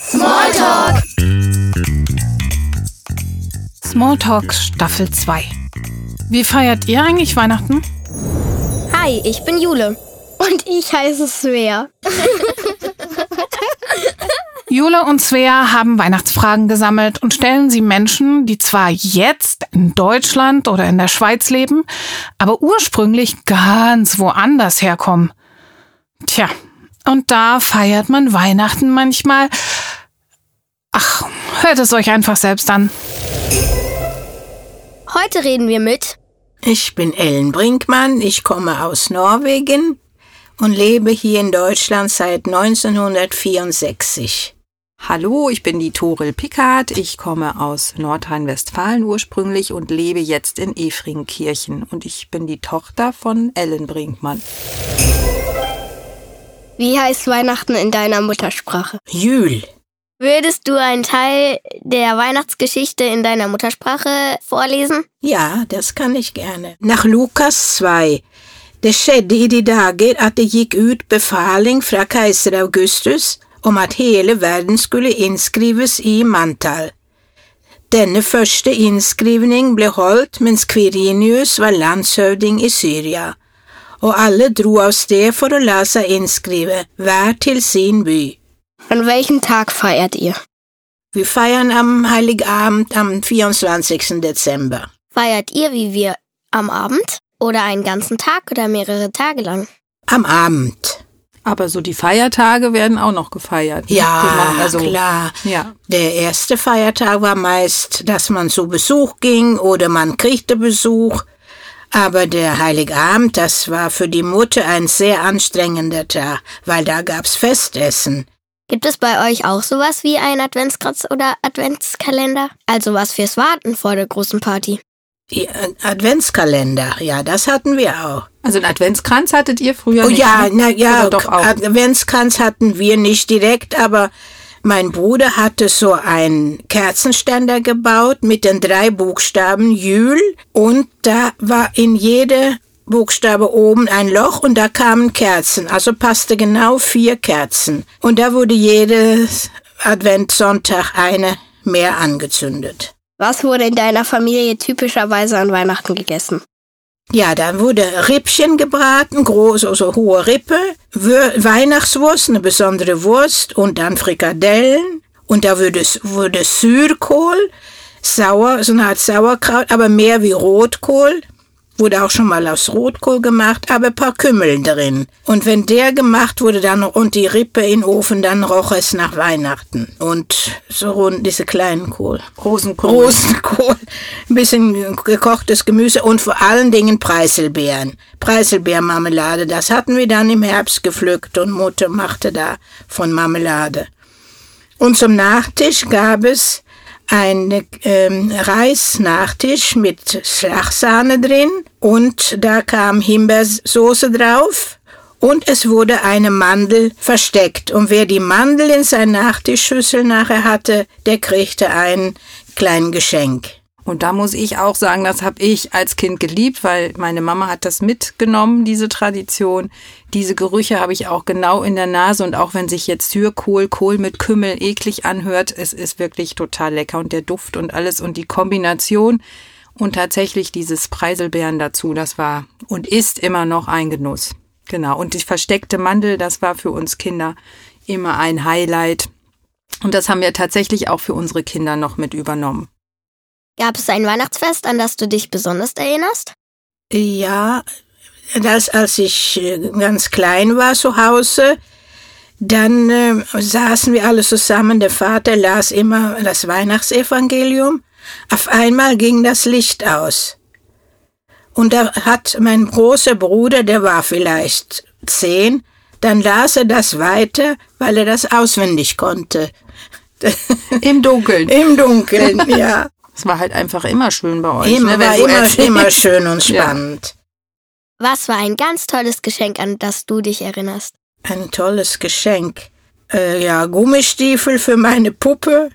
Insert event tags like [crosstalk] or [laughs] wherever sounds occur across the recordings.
Smalltalk. Smalltalk Staffel 2. Wie feiert ihr eigentlich Weihnachten? Hi, ich bin Jule. Und ich heiße Svea. [laughs] Jule und Svea haben Weihnachtsfragen gesammelt und stellen sie Menschen, die zwar jetzt in Deutschland oder in der Schweiz leben, aber ursprünglich ganz woanders herkommen. Tja, und da feiert man Weihnachten manchmal. Ach, hört es euch einfach selbst an. Heute reden wir mit Ich bin Ellen Brinkmann, ich komme aus Norwegen und lebe hier in Deutschland seit 1964. Hallo, ich bin die Toril Pickard. Ich komme aus Nordrhein-Westfalen ursprünglich und lebe jetzt in Efringkirchen. Und ich bin die Tochter von Ellen Brinkmann. Wie heißt Weihnachten in deiner Muttersprache? Jül. Würdest du einen Teil der Weihnachtsgeschichte in deiner Muttersprache vorlesen? Ja, das kan ich gerne. Nach Lukas 2. Det skjedde i de dager at det gikk ut befaling fra keiser Augustus om at hele verden skulle innskrives i manntall. Denne første innskrivning ble holdt mens Quirinius var landshøvding i Syria, og alle dro av sted for å la seg innskrive, hver til sin by. An welchem Tag feiert ihr? Wir feiern am Heiligabend am 24. Dezember. Feiert ihr wie wir am Abend? Oder einen ganzen Tag oder mehrere Tage lang? Am Abend. Aber so die Feiertage werden auch noch gefeiert. ne? Ja, also, klar. Ja. Der erste Feiertag war meist, dass man zu Besuch ging oder man kriegte Besuch. Aber der Heiligabend, das war für die Mutter ein sehr anstrengender Tag, weil da gab's Festessen. Gibt es bei euch auch sowas wie ein Adventskranz oder Adventskalender? Also was fürs Warten vor der großen Party? Die äh, Adventskalender, ja, das hatten wir auch. Also einen Adventskranz hattet ihr früher Oh nicht? ja, ne? na ja, Oder doch auch. Adventskranz hatten wir nicht direkt, aber mein Bruder hatte so einen Kerzenständer gebaut mit den drei Buchstaben Jül und da war in jede Buchstabe oben ein Loch und da kamen Kerzen, also passte genau vier Kerzen und da wurde jedes Adventssonntag eine mehr angezündet. Was wurde in deiner Familie typischerweise an Weihnachten gegessen? Ja, dann wurde Rippchen gebraten, große, so hohe Rippe, Weihnachtswurst, eine besondere Wurst und dann Frikadellen. Und da wurde, wurde Sürkohl, sauer, so eine Art Sauerkraut, aber mehr wie Rotkohl. Wurde auch schon mal aus Rotkohl gemacht, aber ein paar Kümmel drin. Und wenn der gemacht wurde dann und die Rippe in den Ofen, dann roch es nach Weihnachten. Und so rund diese kleinen Kohl. Rosenkohl. Rosenkohl, ein bisschen gekochtes Gemüse und vor allen Dingen Preiselbeeren. Preiselbeermarmelade, das hatten wir dann im Herbst gepflückt und Mutter machte da von Marmelade. Und zum Nachtisch gab es einen ähm, Reisnachtisch mit Schlagsahne drin und da kam Himbeersoße drauf und es wurde eine Mandel versteckt. Und wer die Mandel in seiner Nachtischschüssel nachher hatte, der kriegte ein kleines Geschenk. Und da muss ich auch sagen, das habe ich als Kind geliebt, weil meine Mama hat das mitgenommen, diese Tradition. Diese Gerüche habe ich auch genau in der Nase und auch wenn sich jetzt Hürkohl, Kohl mit Kümmel eklig anhört, es ist wirklich total lecker und der Duft und alles und die Kombination und tatsächlich dieses Preiselbeeren dazu, das war und ist immer noch ein Genuss. Genau. Und die versteckte Mandel, das war für uns Kinder immer ein Highlight. Und das haben wir tatsächlich auch für unsere Kinder noch mit übernommen. Gab es ein Weihnachtsfest, an das du dich besonders erinnerst? Ja, das, als ich äh, ganz klein war zu Hause, dann äh, saßen wir alle zusammen. Der Vater las immer das Weihnachtsevangelium. Auf einmal ging das Licht aus. Und da hat mein großer Bruder, der war vielleicht zehn, dann las er das weiter, weil er das auswendig konnte. Im Dunkeln. Im Dunkeln, [laughs] ja. Es war halt einfach immer schön bei euch. Immer, ne, war immer, immer [laughs] schön und Ja. spannend. Was war ein ganz tolles Geschenk, an das du dich erinnerst? Ein tolles Geschenk. Äh, ja, Gummistiefel für meine Puppe.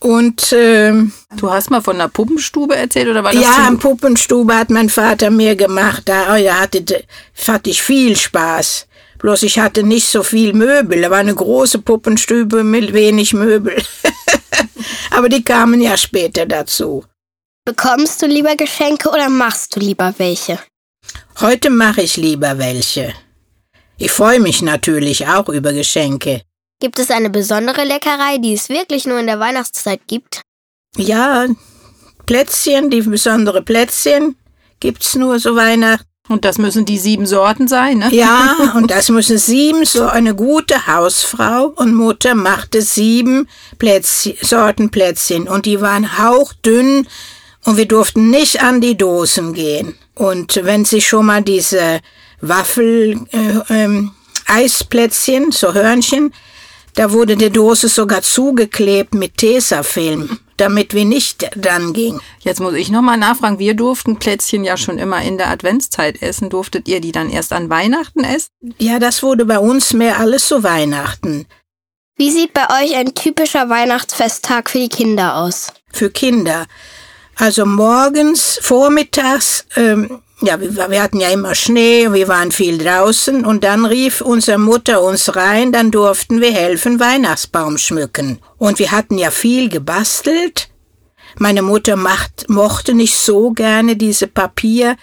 Und ähm, Du hast mal von einer Puppenstube erzählt oder war das ja, am Puppenstube hat mein Vater mir gemacht. Da, oh ja, hatte, hatte ich viel Spaß. Bloß ich hatte nicht so viel Möbel. Da war eine große Puppenstube mit wenig Möbel. [laughs] Aber die kamen ja später dazu. Bekommst du lieber Geschenke oder machst du lieber welche? Heute mache ich lieber welche. Ich freue mich natürlich auch über Geschenke. Gibt es eine besondere Leckerei, die es wirklich nur in der Weihnachtszeit gibt? Ja, Plätzchen, die besondere Plätzchen gibt's nur so Weihnachten. Und das müssen die sieben Sorten sein, ne? Ja, und das müssen sieben, so eine gute Hausfrau und Mutter machte sieben Plätzchen, Sorten Plätzchen und die waren hauchdünn und wir durften nicht an die Dosen gehen. Und wenn sie schon mal diese Waffel, äh, ähm, Eisplätzchen, so Hörnchen, da wurde die Dose sogar zugeklebt mit Tesafilm, damit wir nicht dann gingen. Jetzt muss ich nochmal nachfragen. Wir durften Plätzchen ja schon immer in der Adventszeit essen. Durftet ihr die dann erst an Weihnachten essen? Ja, das wurde bei uns mehr alles so Weihnachten. Wie sieht bei euch ein typischer Weihnachtsfesttag für die Kinder aus? Für Kinder. Also morgens, vormittags, ähm, ja, wir, wir hatten ja immer Schnee, wir waren viel draußen und dann rief unsere Mutter uns rein, dann durften wir helfen, Weihnachtsbaum schmücken. Und wir hatten ja viel gebastelt. Meine Mutter macht, mochte nicht so gerne diese Papier,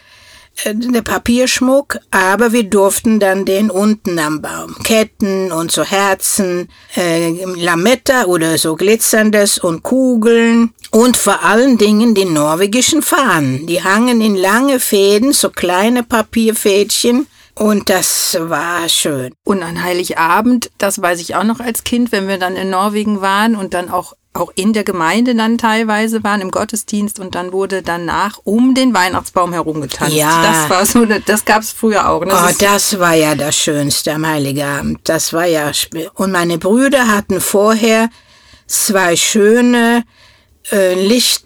der Papierschmuck, aber wir durften dann den unten am Baum. Ketten und so Herzen, äh, Lametta oder so glitzerndes und Kugeln und vor allen Dingen die norwegischen Fahnen. Die hangen in lange Fäden, so kleine Papierfädchen. Und das war schön. Und an Heiligabend, das weiß ich auch noch als Kind, wenn wir dann in Norwegen waren und dann auch auch in der Gemeinde dann teilweise waren im Gottesdienst und dann wurde danach um den Weihnachtsbaum herumgetanzt. Ja. Das war so, das gab's früher auch. Das oh, das war ja das Schönste am Heiligabend. Das war ja. Und meine Brüder hatten vorher zwei schöne äh, Licht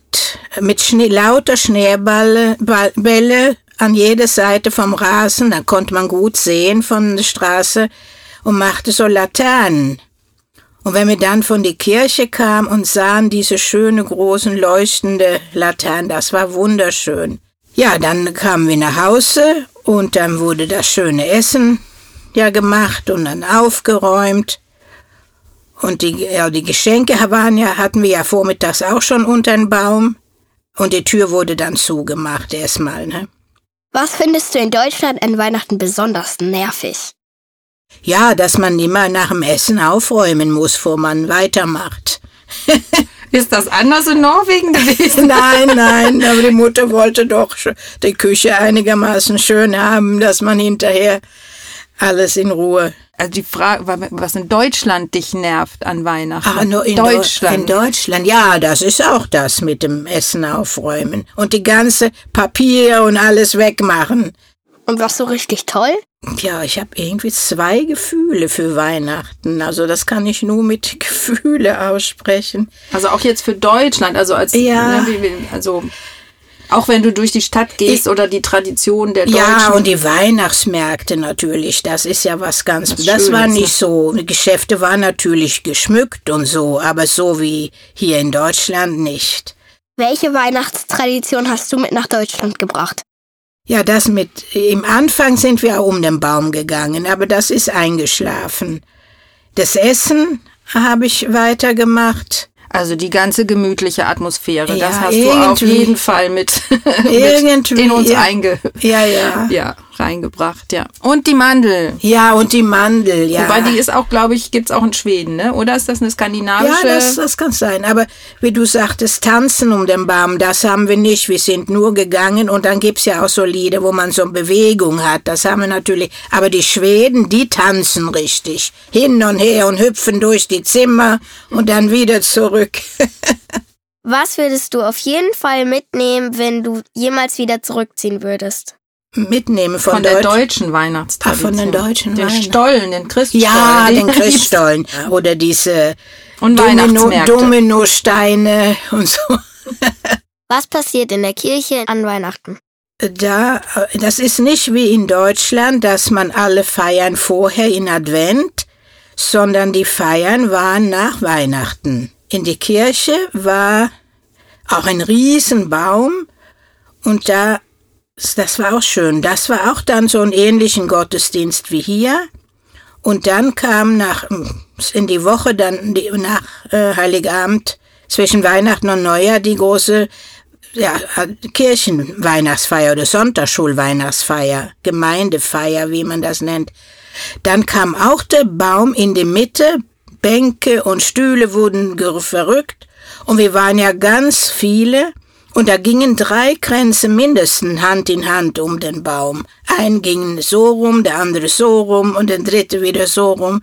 mit Schnee, lauter Schneeballe Ball- Bälle an jeder Seite vom Rasen. Da konnte man gut sehen von der Straße und machte so Laternen. Und wenn wir dann von der Kirche kamen und sahen diese schöne großen leuchtende Laternen, das war wunderschön. Ja, dann kamen wir nach Hause und dann wurde das schöne Essen ja gemacht und dann aufgeräumt. Und die, ja, die Geschenke waren ja, hatten wir ja vormittags auch schon unter den Baum. Und die Tür wurde dann zugemacht erstmal, ne? Was findest du in Deutschland an Weihnachten besonders nervig? Ja, dass man immer nach dem Essen aufräumen muss, bevor man weitermacht. [laughs] Ist das anders in Norwegen gewesen? [laughs] Nein, nein, aber die Mutter wollte doch die Küche einigermaßen schön haben, dass man hinterher alles in Ruhe. Also die Frage, was in Deutschland dich nervt an Weihnachten? Ah, nur in Deutschland. Deu- In Deutschland, ja, das ist auch das mit dem Essen aufräumen und die ganze Papier und alles wegmachen. Und was so richtig toll? Ja, ich habe irgendwie zwei Gefühle für Weihnachten. Also das kann ich nur mit [laughs] Gefühle aussprechen. Also auch jetzt für Deutschland, also als Ja. ne, also auch wenn du durch die Stadt gehst oder die Tradition der Deutschen. Ja, und die Weihnachtsmärkte natürlich, das ist ja was ganz, Was das war nicht ne? so, die Geschäfte waren natürlich geschmückt und so, aber so wie hier in Deutschland nicht. Welche Weihnachtstradition hast du mit nach Deutschland gebracht? Ja, das mit, im Anfang sind wir auch um den Baum gegangen, aber das ist eingeschlafen. Das Essen habe ich weitergemacht. Also die ganze gemütliche Atmosphäre, das Ja, hast du auf jeden Fall mit, [laughs] mit in uns einge, Ja, ja. ja, reingebracht, ja. Und die Mandel. Ja, und die Mandel, ja. Wobei die ist auch, glaube ich, gibt's auch in Schweden, ne? Oder ist das eine Ja, skandinavische? das, das kann sein. Aber wie du sagtest, tanzen um den Baum, das haben wir nicht. Wir sind nur gegangen und dann gibt's ja auch so Lieder, wo man so Bewegung hat. Das haben wir natürlich. Aber die Schweden, die tanzen richtig. Hin und her und hüpfen durch die Zimmer und dann wieder zurück. [laughs] Was würdest du auf jeden Fall mitnehmen, wenn du jemals wieder zurückziehen würdest? Mitnehmen von, von der Deutsch- deutschen Weihnachtstradition. Ach, von den deutschen Den Weihnachten. Stollen, den Christstollen. Ja, den [laughs] gibt's. Christstollen. Oder diese Und Domino. Dominosteine und so. Was passiert in der Kirche an Weihnachten? Da, das ist nicht wie in Deutschland, dass man alle feiern vorher in Advent, sondern die Feiern waren nach Weihnachten. In die Kirche war auch ein Riesenbaum und da, das war auch schön. Das war auch dann so ein ähnlichen Gottesdienst wie hier. Und dann kam nach, in die Woche, dann nach äh, Heiligabend, zwischen Weihnachten und Neujahr, die große ja, Kirchenweihnachtsfeier oder Sonntagsschulweihnachtsfeier, Gemeindefeier, wie man das nennt. Dann kam auch der Baum in die Mitte, Bänke und Stühle wurden verrückt und wir waren ja ganz viele und da gingen drei Kränze mindestens Hand in Hand um den Baum. Ein ging so rum, der andere so rum und der dritte wieder so rum.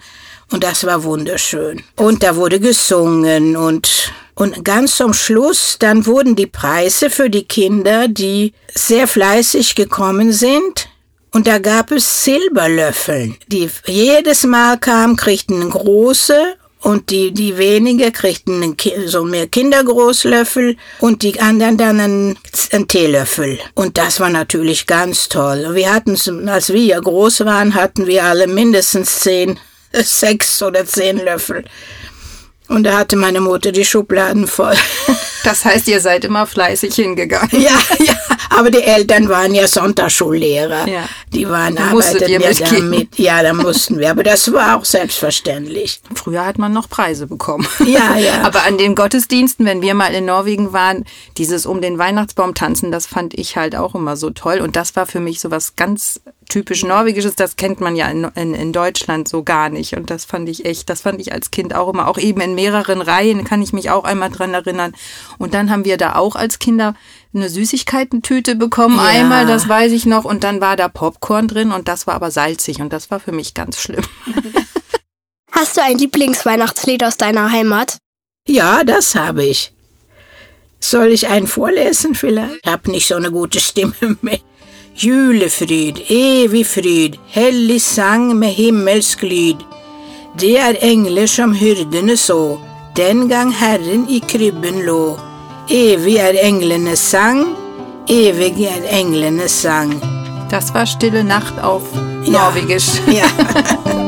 Und das war wunderschön. Und da wurde gesungen und, und ganz zum Schluss, dann wurden die Preise für die Kinder, die sehr fleißig gekommen sind, und da gab es Silberlöffel, die jedes Mal kamen, kriegten große und die, die weniger kriegten so mehr Kindergroßlöffel und die anderen dann einen, einen Teelöffel. Und das war natürlich ganz toll. Wir hatten, als wir ja groß waren, hatten wir alle mindestens zehn, [laughs] sechs oder zehn Löffel. Und da hatte meine Mutter die Schubladen voll. [laughs] Das heißt, ihr seid immer fleißig hingegangen. Ja, ja. Aber die Eltern waren ja Sonntagsschullehrer. Ja. Die waren arbeiteten ja damit. Ja, da mussten wir. Aber das war auch selbstverständlich. Früher hat man noch Preise bekommen. Ja, ja. [laughs] Aber an den Gottesdiensten, wenn wir mal in Norwegen waren, dieses um den Weihnachtsbaum tanzen, das fand ich halt auch immer so toll. Und das war für mich so was ganz typisch Norwegisches, das kennt man ja in, in, in, Deutschland so gar nicht. Und das fand ich echt, das fand ich als Kind auch immer, auch eben in mehreren Reihen, kann ich mich auch einmal dran erinnern. Und dann haben wir da auch als Kinder eine Süßigkeitentüte bekommen, ja. einmal, das weiß ich noch. Und dann war da Popcorn drin und das war aber salzig und das war für mich ganz schlimm. [laughs] Hast du ein Lieblingsweihnachtslied aus deiner Heimat? Ja, das habe ich. Soll ich einen vorlesen vielleicht? Ich habe nicht so eine gute Stimme [laughs] mehr. Julefryd, evig fryd, hellig sang med himmelsk lyd. Det er engler som hyrdene så, den gang Herren i krybben lå. Evig er englenes sang, ewig er englenes sang. Das war Stille Nacht auf Norwegisch. Ja. ja. [laughs]